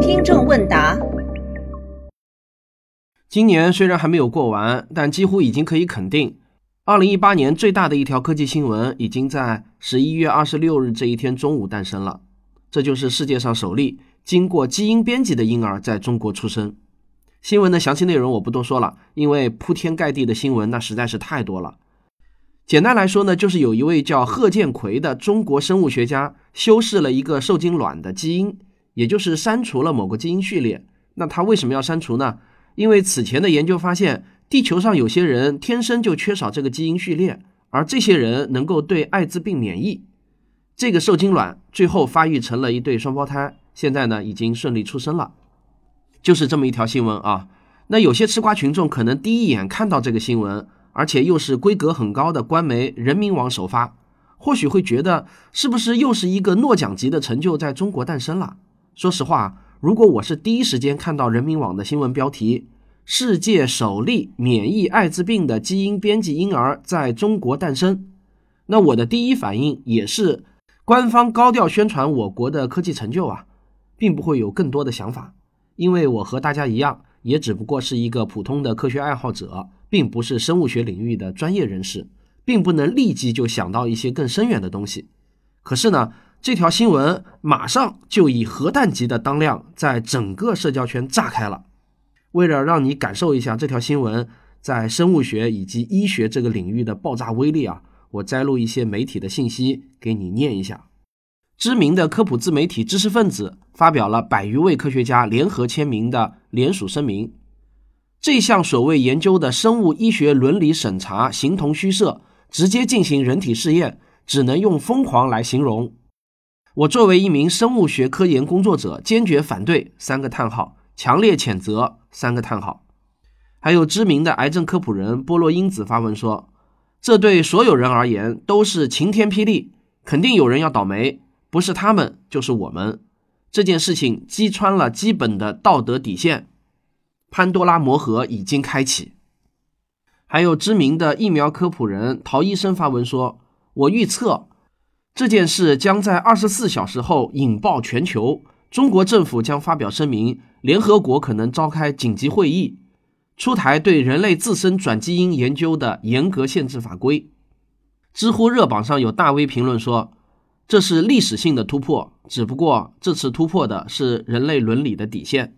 听众问答：今年虽然还没有过完，但几乎已经可以肯定，二零一八年最大的一条科技新闻已经在十一月二十六日这一天中午诞生了。这就是世界上首例经过基因编辑的婴儿在中国出生。新闻的详细内容我不多说了，因为铺天盖地的新闻那实在是太多了。简单来说呢，就是有一位叫贺建奎的中国生物学家修饰了一个受精卵的基因，也就是删除了某个基因序列。那他为什么要删除呢？因为此前的研究发现，地球上有些人天生就缺少这个基因序列，而这些人能够对艾滋病免疫。这个受精卵最后发育成了一对双胞胎，现在呢已经顺利出生了。就是这么一条新闻啊。那有些吃瓜群众可能第一眼看到这个新闻。而且又是规格很高的官媒人民网首发，或许会觉得是不是又是一个诺奖级的成就在中国诞生了？说实话，如果我是第一时间看到人民网的新闻标题“世界首例免疫艾滋病的基因编辑婴儿在中国诞生”，那我的第一反应也是官方高调宣传我国的科技成就啊，并不会有更多的想法，因为我和大家一样，也只不过是一个普通的科学爱好者。并不是生物学领域的专业人士，并不能立即就想到一些更深远的东西。可是呢，这条新闻马上就以核弹级的当量，在整个社交圈炸开了。为了让你感受一下这条新闻在生物学以及医学这个领域的爆炸威力啊，我摘录一些媒体的信息给你念一下。知名的科普自媒体知识分子发表了百余位科学家联合签名的联署声明。这项所谓研究的生物医学伦理审查形同虚设，直接进行人体试验，只能用疯狂来形容。我作为一名生物学科研工作者，坚决反对三个叹号，强烈谴责三个叹号。还有知名的癌症科普人波洛因子发文说：“这对所有人而言都是晴天霹雳，肯定有人要倒霉，不是他们就是我们。这件事情击穿了基本的道德底线。”潘多拉魔盒已经开启。还有知名的疫苗科普人陶医生发文说：“我预测这件事将在二十四小时后引爆全球，中国政府将发表声明，联合国可能召开紧急会议，出台对人类自身转基因研究的严格限制法规。”知乎热榜上有大 V 评论说：“这是历史性的突破，只不过这次突破的是人类伦理的底线。”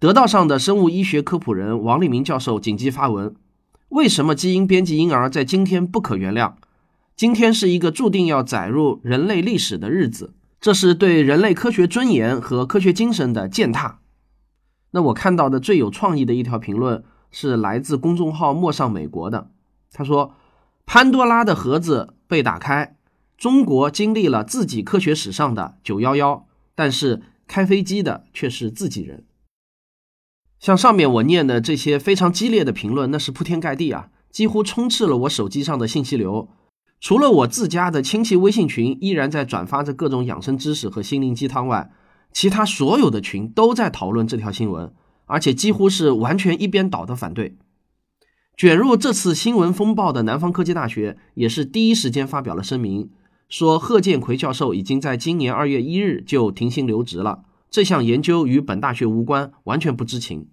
得道上的生物医学科普人王立明教授紧急发文：为什么基因编辑婴儿在今天不可原谅？今天是一个注定要载入人类历史的日子，这是对人类科学尊严和科学精神的践踏。那我看到的最有创意的一条评论是来自公众号“陌上美国”的，他说：“潘多拉的盒子被打开，中国经历了自己科学史上的九幺幺，但是开飞机的却是自己人。”像上面我念的这些非常激烈的评论，那是铺天盖地啊，几乎充斥了我手机上的信息流。除了我自家的亲戚微信群依然在转发着各种养生知识和心灵鸡汤外，其他所有的群都在讨论这条新闻，而且几乎是完全一边倒的反对。卷入这次新闻风暴的南方科技大学也是第一时间发表了声明，说贺建奎教授已经在今年二月一日就停薪留职了。这项研究与本大学无关，完全不知情。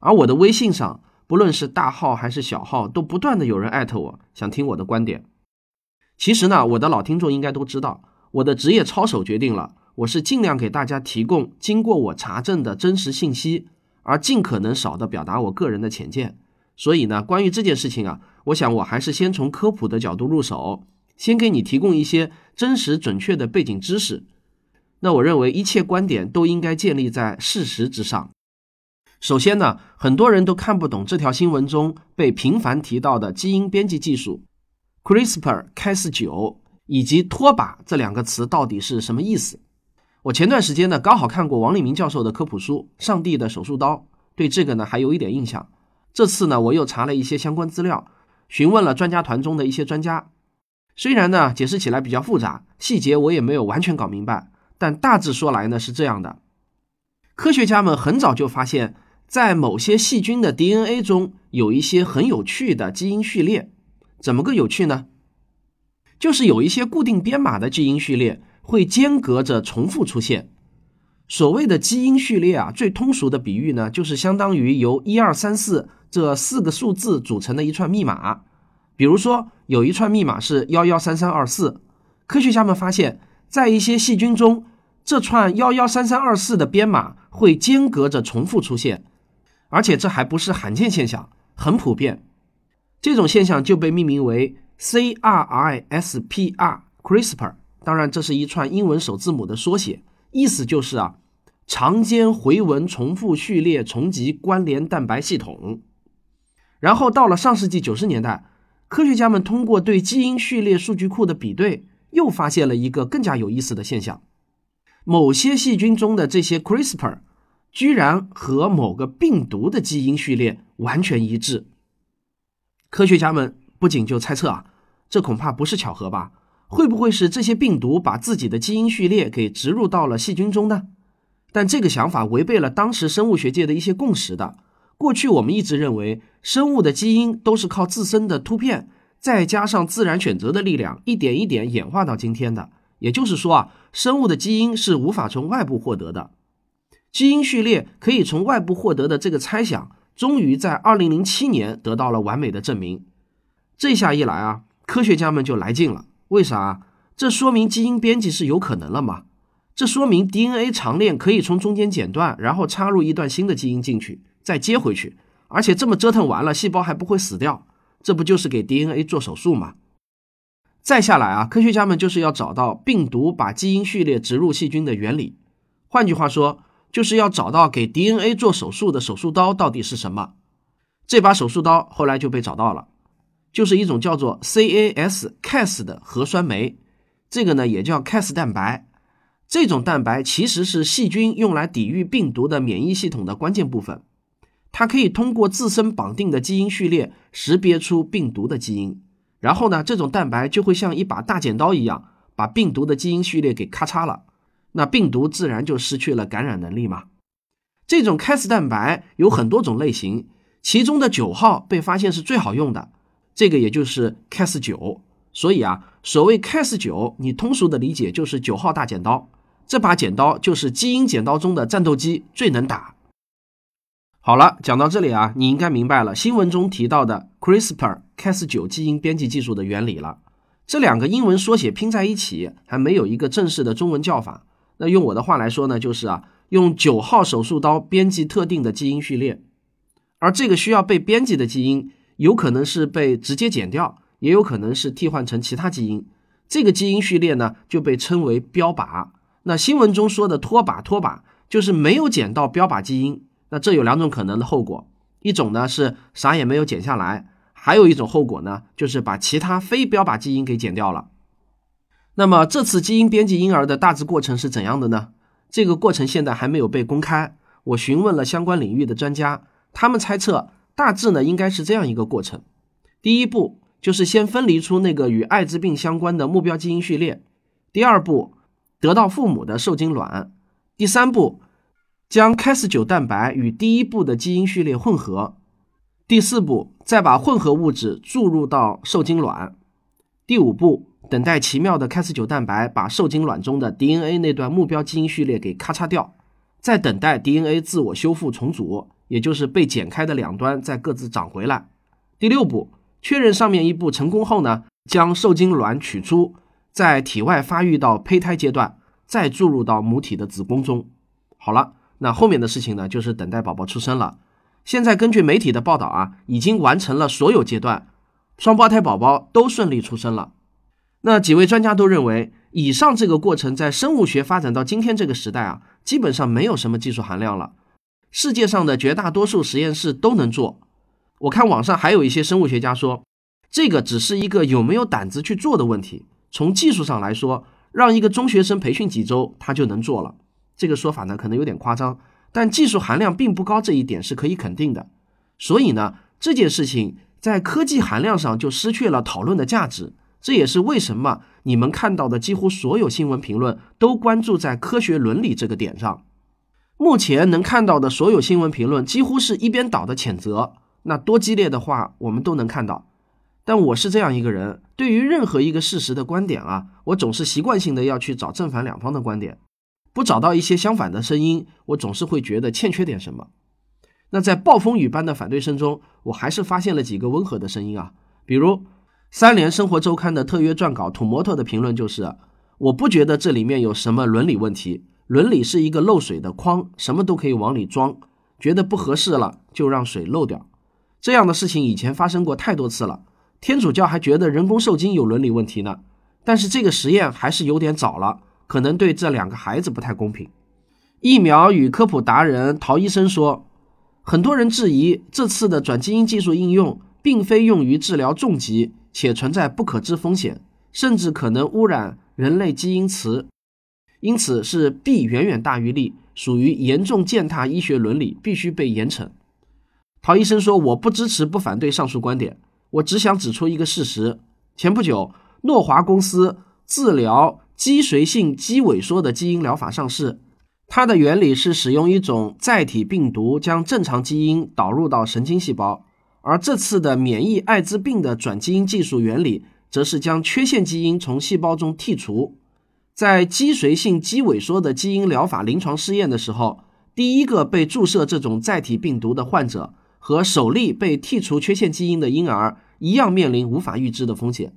而我的微信上，不论是大号还是小号，都不断的有人艾特我，想听我的观点。其实呢，我的老听众应该都知道，我的职业操守决定了，我是尽量给大家提供经过我查证的真实信息，而尽可能少的表达我个人的浅见。所以呢，关于这件事情啊，我想我还是先从科普的角度入手，先给你提供一些真实准确的背景知识。那我认为一切观点都应该建立在事实之上。首先呢，很多人都看不懂这条新闻中被频繁提到的基因编辑技术 CRISPR-Cas9 以及拖把这两个词到底是什么意思。我前段时间呢刚好看过王立明教授的科普书《上帝的手术刀》，对这个呢还有一点印象。这次呢我又查了一些相关资料，询问了专家团中的一些专家。虽然呢解释起来比较复杂，细节我也没有完全搞明白。但大致说来呢，是这样的：科学家们很早就发现，在某些细菌的 DNA 中有一些很有趣的基因序列。怎么个有趣呢？就是有一些固定编码的基因序列会间隔着重复出现。所谓的基因序列啊，最通俗的比喻呢，就是相当于由一二三四这四个数字组成的一串密码。比如说，有一串密码是幺幺三三二四，科学家们发现，在一些细菌中，这串幺幺三三二四的编码会间隔着重复出现，而且这还不是罕见现象，很普遍。这种现象就被命名为 CRISPR，CRISPR。当然，这是一串英文首字母的缩写。意思就是啊，长间回文重复序列重集关联蛋白系统。然后到了上世纪九十年代，科学家们通过对基因序列数据库的比对，又发现了一个更加有意思的现象：某些细菌中的这些 CRISPR 居然和某个病毒的基因序列完全一致。科学家们不仅就猜测啊，这恐怕不是巧合吧？会不会是这些病毒把自己的基因序列给植入到了细菌中呢？但这个想法违背了当时生物学界的一些共识的。过去我们一直认为，生物的基因都是靠自身的突变，再加上自然选择的力量，一点一点演化到今天的。也就是说啊，生物的基因是无法从外部获得的。基因序列可以从外部获得的这个猜想，终于在2007年得到了完美的证明。这下一来啊，科学家们就来劲了。为啥？这说明基因编辑是有可能了嘛？这说明 DNA 长链可以从中间剪断，然后插入一段新的基因进去，再接回去，而且这么折腾完了，细胞还不会死掉，这不就是给 DNA 做手术吗？再下来啊，科学家们就是要找到病毒把基因序列植入细菌的原理，换句话说，就是要找到给 DNA 做手术的手术刀到底是什么。这把手术刀后来就被找到了。就是一种叫做 Cas Cas 的核酸酶，这个呢也叫 Cas 蛋白。这种蛋白其实是细菌用来抵御病毒的免疫系统的关键部分。它可以通过自身绑定的基因序列识别出病毒的基因，然后呢，这种蛋白就会像一把大剪刀一样，把病毒的基因序列给咔嚓了，那病毒自然就失去了感染能力嘛。这种 Cas 蛋白有很多种类型，其中的九号被发现是最好用的。这个也就是 Cas 九，所以啊，所谓 Cas 九，你通俗的理解就是九号大剪刀。这把剪刀就是基因剪刀中的战斗机，最能打。好了，讲到这里啊，你应该明白了新闻中提到的 CRISPR Cas 九基因编辑技术的原理了。这两个英文缩写拼在一起，还没有一个正式的中文叫法。那用我的话来说呢，就是啊，用九号手术刀编辑特定的基因序列，而这个需要被编辑的基因。有可能是被直接剪掉，也有可能是替换成其他基因。这个基因序列呢，就被称为标靶。那新闻中说的脱靶，脱靶就是没有剪到标靶基因。那这有两种可能的后果，一种呢是啥也没有剪下来，还有一种后果呢，就是把其他非标靶基因给剪掉了。那么这次基因编辑婴儿的大致过程是怎样的呢？这个过程现在还没有被公开。我询问了相关领域的专家，他们猜测。大致呢，应该是这样一个过程：第一步就是先分离出那个与艾滋病相关的目标基因序列；第二步得到父母的受精卵；第三步将 Cas9 蛋白与第一步的基因序列混合；第四步再把混合物质注入到受精卵；第五步等待奇妙的 Cas9 蛋白把受精卵中的 DNA 那段目标基因序列给咔嚓掉，再等待 DNA 自我修复重组。也就是被剪开的两端再各自长回来。第六步，确认上面一步成功后呢，将受精卵取出，在体外发育到胚胎阶段，再注入到母体的子宫中。好了，那后面的事情呢，就是等待宝宝出生了。现在根据媒体的报道啊，已经完成了所有阶段，双胞胎宝宝都顺利出生了。那几位专家都认为，以上这个过程在生物学发展到今天这个时代啊，基本上没有什么技术含量了。世界上的绝大多数实验室都能做。我看网上还有一些生物学家说，这个只是一个有没有胆子去做的问题。从技术上来说，让一个中学生培训几周，他就能做了。这个说法呢，可能有点夸张，但技术含量并不高，这一点是可以肯定的。所以呢，这件事情在科技含量上就失去了讨论的价值。这也是为什么你们看到的几乎所有新闻评论都关注在科学伦理这个点上。目前能看到的所有新闻评论，几乎是一边倒的谴责。那多激烈的话，我们都能看到。但我是这样一个人，对于任何一个事实的观点啊，我总是习惯性的要去找正反两方的观点，不找到一些相反的声音，我总是会觉得欠缺点什么。那在暴风雨般的反对声中，我还是发现了几个温和的声音啊，比如三联生活周刊的特约撰稿土摩托的评论就是：我不觉得这里面有什么伦理问题，伦理是一个漏水的筐，什么都可以往里装，觉得不合适了就让水漏掉。这样的事情以前发生过太多次了，天主教还觉得人工受精有伦理问题呢，但是这个实验还是有点早了，可能对这两个孩子不太公平。疫苗与科普达人陶医生说。很多人质疑这次的转基因技术应用并非用于治疗重疾，且存在不可知风险，甚至可能污染人类基因池，因此是弊远远大于利，属于严重践踏医学伦理，必须被严惩。陶医生说：“我不支持，不反对上述观点，我只想指出一个事实：前不久，诺华公司治疗脊髓性肌萎缩的基因疗法上市。”它的原理是使用一种载体病毒将正常基因导入到神经细胞，而这次的免疫艾滋病的转基因技术原理则是将缺陷基因从细胞中剔除。在脊髓性肌萎缩的基因疗法临床试验的时候，第一个被注射这种载体病毒的患者和首例被剔除缺陷基因的婴儿一样，面临无法预知的风险。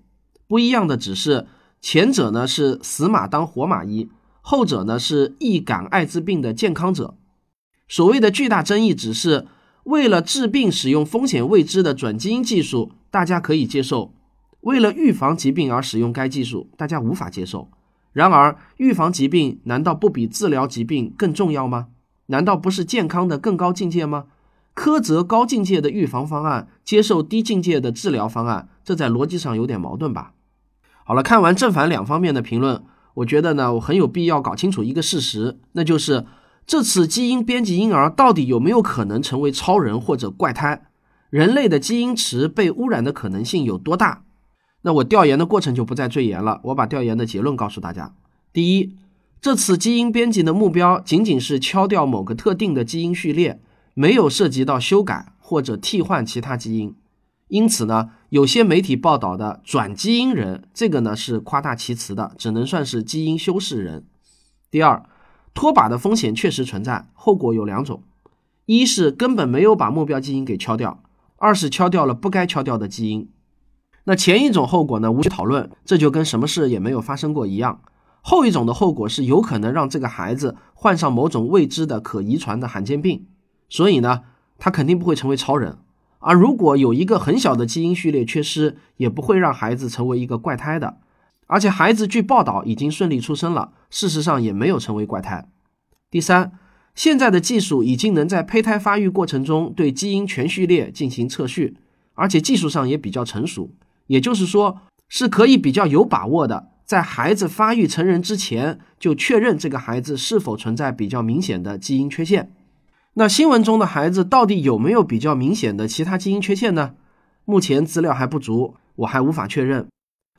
不一样的只是前者呢是死马当活马医。后者呢是易感艾滋病的健康者，所谓的巨大争议只是为了治病使用风险未知的转基因技术，大家可以接受；为了预防疾病而使用该技术，大家无法接受。然而，预防疾病难道不比治疗疾病更重要吗？难道不是健康的更高境界吗？苛责高境界的预防方案，接受低境界的治疗方案，这在逻辑上有点矛盾吧？好了，看完正反两方面的评论。我觉得呢，我很有必要搞清楚一个事实，那就是这次基因编辑婴儿到底有没有可能成为超人或者怪胎？人类的基因池被污染的可能性有多大？那我调研的过程就不再赘言了，我把调研的结论告诉大家：第一，这次基因编辑的目标仅仅是敲掉某个特定的基因序列，没有涉及到修改或者替换其他基因。因此呢，有些媒体报道的转基因人，这个呢是夸大其词的，只能算是基因修饰人。第二，脱靶的风险确实存在，后果有两种：一是根本没有把目标基因给敲掉；二是敲掉了不该敲掉的基因。那前一种后果呢，无需讨论，这就跟什么事也没有发生过一样。后一种的后果是有可能让这个孩子患上某种未知的可遗传的罕见病，所以呢，他肯定不会成为超人。而如果有一个很小的基因序列缺失，也不会让孩子成为一个怪胎的。而且孩子据报道已经顺利出生了，事实上也没有成为怪胎。第三，现在的技术已经能在胚胎发育过程中对基因全序列进行测序，而且技术上也比较成熟，也就是说是可以比较有把握的，在孩子发育成人之前就确认这个孩子是否存在比较明显的基因缺陷。那新闻中的孩子到底有没有比较明显的其他基因缺陷呢？目前资料还不足，我还无法确认。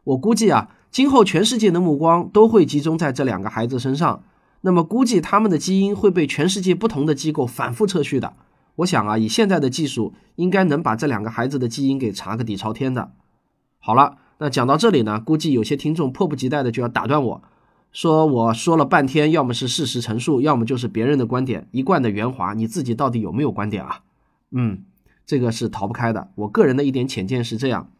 我估计啊，今后全世界的目光都会集中在这两个孩子身上。那么估计他们的基因会被全世界不同的机构反复测序的。我想啊，以现在的技术，应该能把这两个孩子的基因给查个底朝天的。好了，那讲到这里呢，估计有些听众迫不及待的就要打断我。说我说了半天，要么是事实陈述，要么就是别人的观点，一贯的圆滑。你自己到底有没有观点啊？嗯，这个是逃不开的。我个人的一点浅见是这样：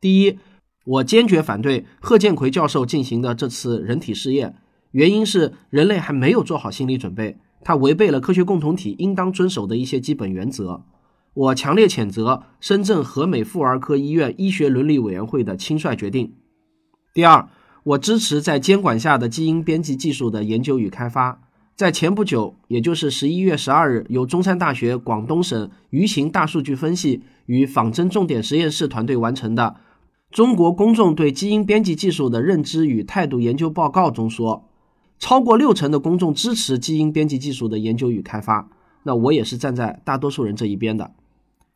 第一，我坚决反对贺建奎教授进行的这次人体试验，原因是人类还没有做好心理准备，它违背了科学共同体应当遵守的一些基本原则。我强烈谴责深圳和美妇儿科医院医学伦理委员会的轻率决定。第二。我支持在监管下的基因编辑技术的研究与开发。在前不久，也就是十一月十二日，由中山大学广东省舆情大数据分析与仿真重点实验室团队完成的《中国公众对基因编辑技术的认知与态度研究报告》中说，超过六成的公众支持基因编辑技术的研究与开发。那我也是站在大多数人这一边的。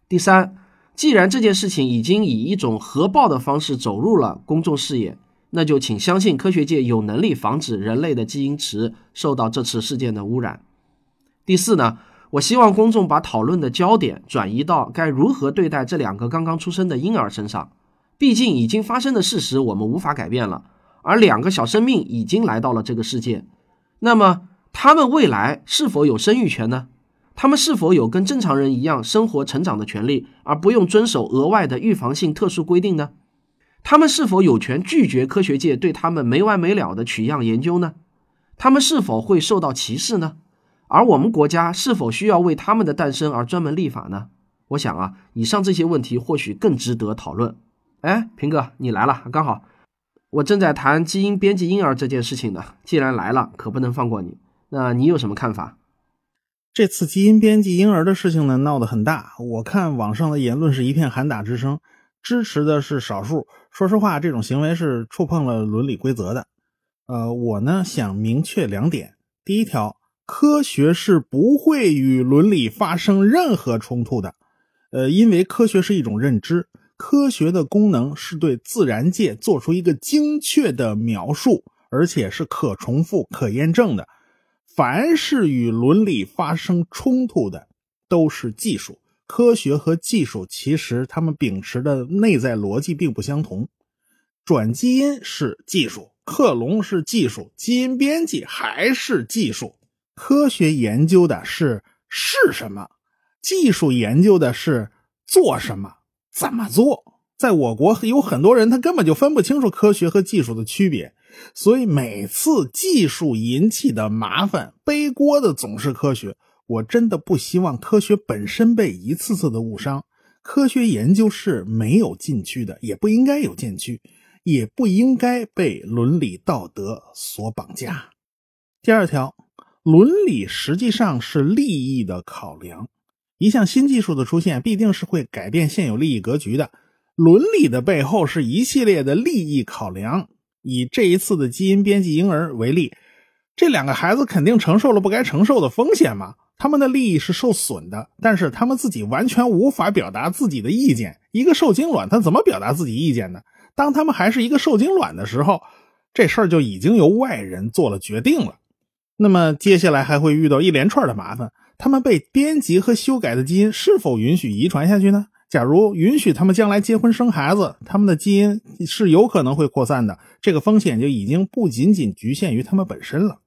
第三，既然这件事情已经以一种核爆的方式走入了公众视野。那就请相信科学界有能力防止人类的基因池受到这次事件的污染。第四呢，我希望公众把讨论的焦点转移到该如何对待这两个刚刚出生的婴儿身上。毕竟已经发生的事实我们无法改变了，而两个小生命已经来到了这个世界，那么他们未来是否有生育权呢？他们是否有跟正常人一样生活成长的权利，而不用遵守额外的预防性特殊规定呢？他们是否有权拒绝科学界对他们没完没了的取样研究呢？他们是否会受到歧视呢？而我们国家是否需要为他们的诞生而专门立法呢？我想啊，以上这些问题或许更值得讨论。哎，平哥，你来了，刚好，我正在谈基因编辑婴儿这件事情呢。既然来了，可不能放过你。那你有什么看法？这次基因编辑婴儿的事情呢，闹得很大。我看网上的言论是一片喊打之声，支持的是少数。说实话，这种行为是触碰了伦理规则的。呃，我呢想明确两点：第一条，科学是不会与伦理发生任何冲突的。呃，因为科学是一种认知，科学的功能是对自然界做出一个精确的描述，而且是可重复、可验证的。凡是与伦理发生冲突的，都是技术。科学和技术其实他们秉持的内在逻辑并不相同。转基因是技术，克隆是技术，基因编辑还是技术。科学研究的是是什么，技术研究的是做什么、怎么做。在我国有很多人，他根本就分不清楚科学和技术的区别。所以每次技术引起的麻烦，背锅的总是科学。我真的不希望科学本身被一次次的误伤。科学研究是没有禁区的，也不应该有禁区，也不应该被伦理道德所绑架。第二条，伦理实际上是利益的考量。一项新技术的出现，必定是会改变现有利益格局的。伦理的背后是一系列的利益考量。以这一次的基因编辑婴儿为例，这两个孩子肯定承受了不该承受的风险嘛？他们的利益是受损的，但是他们自己完全无法表达自己的意见。一个受精卵，他怎么表达自己意见呢？当他们还是一个受精卵的时候，这事儿就已经由外人做了决定了。那么接下来还会遇到一连串的麻烦，他们被编辑和修改的基因是否允许遗传下去呢？假如允许他们将来结婚生孩子，他们的基因是有可能会扩散的。这个风险就已经不仅仅局限于他们本身了。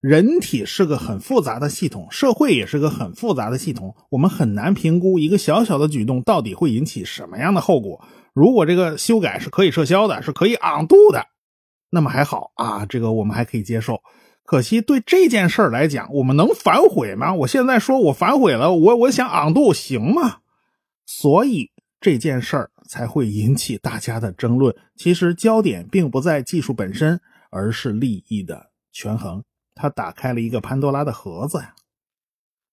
人体是个很复杂的系统，社会也是个很复杂的系统。我们很难评估一个小小的举动到底会引起什么样的后果。如果这个修改是可以撤销的，是可以 undo 的，那么还好啊，这个我们还可以接受。可惜对这件事来讲，我们能反悔吗？我现在说我反悔了，我我想 undo 行吗？所以这件事儿才会引起大家的争论。其实焦点并不在技术本身，而是利益的权衡。他打开了一个潘多拉的盒子呀。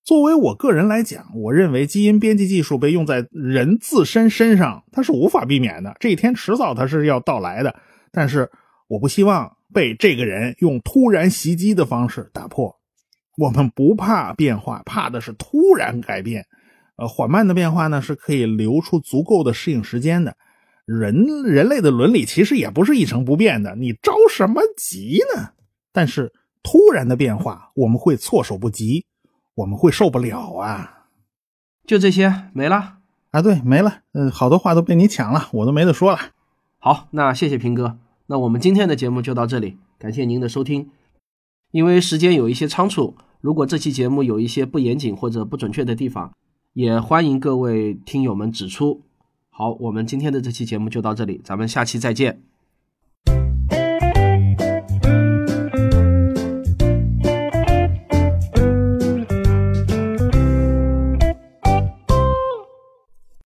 作为我个人来讲，我认为基因编辑技术被用在人自身身上，它是无法避免的。这一天迟早它是要到来的。但是我不希望被这个人用突然袭击的方式打破。我们不怕变化，怕的是突然改变。呃，缓慢的变化呢，是可以留出足够的适应时间的。人人类的伦理其实也不是一成不变的，你着什么急呢？但是突然的变化，我们会措手不及，我们会受不了啊！就这些没了啊？对，没了。嗯，好多话都被你抢了，我都没得说了。好，那谢谢平哥。那我们今天的节目就到这里，感谢您的收听。因为时间有一些仓促，如果这期节目有一些不严谨或者不准确的地方。也欢迎各位听友们指出。好，我们今天的这期节目就到这里，咱们下期再见。